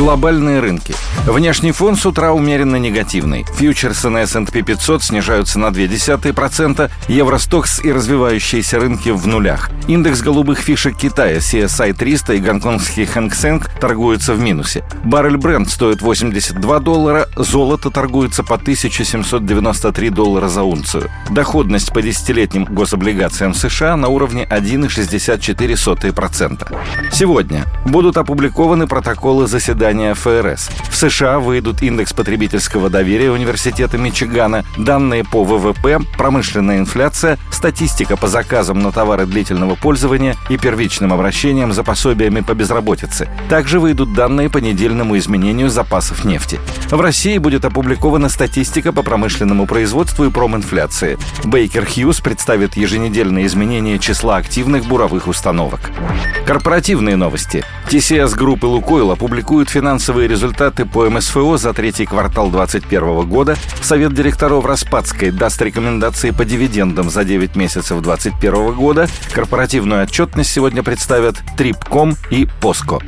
Глобальные рынки. Внешний фон с утра умеренно негативный. Фьючерсы на S&P 500 снижаются на 0,2%, Евростокс и развивающиеся рынки в нулях. Индекс голубых фишек Китая CSI 300 и гонконгский Хэнк Сэнк торгуются в минусе. Баррель Бренд стоит 82 доллара, золото торгуется по 1793 доллара за унцию. Доходность по десятилетним гособлигациям США на уровне 1,64%. Сегодня будут опубликованы протоколы заседания заседания ФРС. В США выйдут индекс потребительского доверия Университета Мичигана, данные по ВВП, промышленная инфляция, статистика по заказам на товары длительного пользования и первичным обращениям за пособиями по безработице. Также выйдут данные по недельному изменению запасов нефти. В России будет опубликована статистика по промышленному производству и проминфляции. Бейкер Хьюз представит еженедельные изменения числа активных буровых установок. Корпоративные новости. TCS Group и Лукойл опубликуют финансовые результаты по МСФО за третий квартал 2021 года, Совет директоров Распадской даст рекомендации по дивидендам за 9 месяцев 2021 года, корпоративную отчетность сегодня представят Трипком и Поско.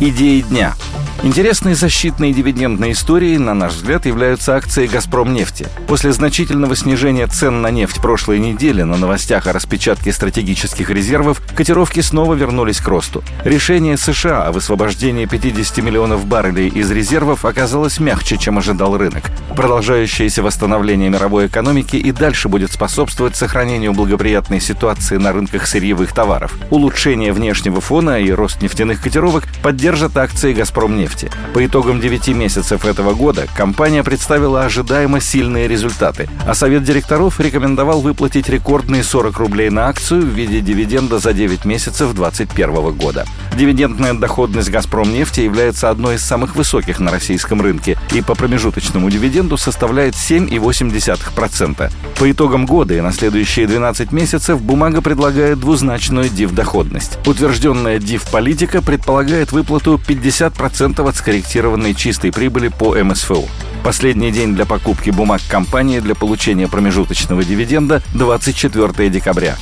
Идеи дня – Интересной защитной дивидендной историей, на наш взгляд, являются акции «Газпром нефти». После значительного снижения цен на нефть прошлой недели на новостях о распечатке стратегических резервов, котировки снова вернулись к росту. Решение США о высвобождении 50 миллионов баррелей из резервов оказалось мягче, чем ожидал рынок. Продолжающееся восстановление мировой экономики и дальше будет способствовать сохранению благоприятной ситуации на рынках сырьевых товаров. Улучшение внешнего фона и рост нефтяных котировок поддержат акции «Газпром нефти». По итогам 9 месяцев этого года компания представила ожидаемо сильные результаты, а Совет директоров рекомендовал выплатить рекордные 40 рублей на акцию в виде дивиденда за 9 месяцев 2021 года. Дивидендная доходность «Газпром нефти» является одной из самых высоких на российском рынке и по промежуточному дивиденду составляет 7,8%. По итогам года и на следующие 12 месяцев бумага предлагает двузначную див-доходность. Утвержденная див-политика предполагает выплату 50% 10 от скорректированной чистой прибыли по МСФО. Последний день для покупки бумаг компании для получения промежуточного дивиденда – 24 декабря.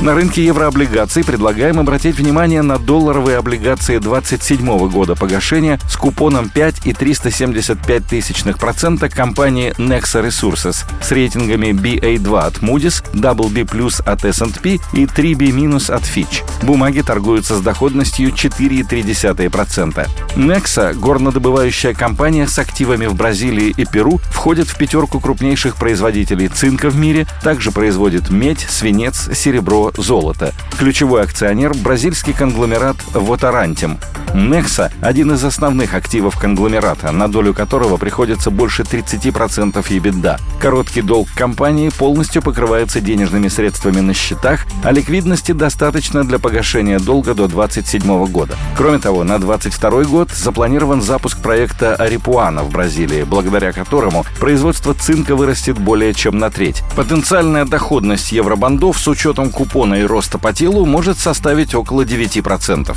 На рынке еврооблигаций предлагаем обратить внимание на долларовые облигации 27 года погашения с купоном 5,375 процента компании Nexa Resources с рейтингами BA2 от Moody's, WB+, от S&P и 3B- от Fitch. Бумаги торгуются с доходностью 4,3%. Nexa, горнодобывающая компания с активами в Бразилии и Перу, входит в пятерку крупнейших производителей цинка в мире, также производит медь, свинец, серебро, золото. Ключевой акционер – бразильский конгломерат «Вотарантим». Nexa – один из основных активов конгломерата, на долю которого приходится больше 30% EBITDA. Короткий долг компании полностью покрывается денежными средствами на счетах, а ликвидности достаточно для погашения долга до 2027 года. Кроме того, на 2022 год запланирован запуск проекта Арипуана в Бразилии, благодаря которому производство цинка вырастет более чем на треть. Потенциальная доходность евробандов с учетом купона и роста по телу может составить около 9%.